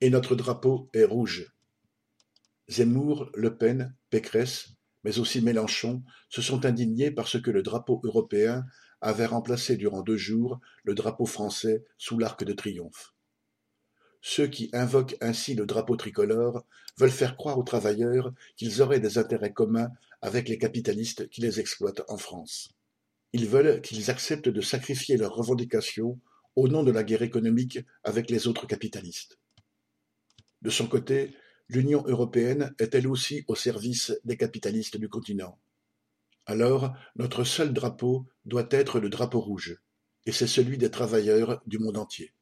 Et notre drapeau est rouge. Zemmour, Le Pen, Pécresse, mais aussi Mélenchon se sont indignés parce que le drapeau européen avait remplacé durant deux jours le drapeau français sous l'Arc de Triomphe. Ceux qui invoquent ainsi le drapeau tricolore veulent faire croire aux travailleurs qu'ils auraient des intérêts communs avec les capitalistes qui les exploitent en France. Ils veulent qu'ils acceptent de sacrifier leurs revendications au nom de la guerre économique avec les autres capitalistes. De son côté, l'Union européenne est elle aussi au service des capitalistes du continent. Alors, notre seul drapeau doit être le drapeau rouge, et c'est celui des travailleurs du monde entier.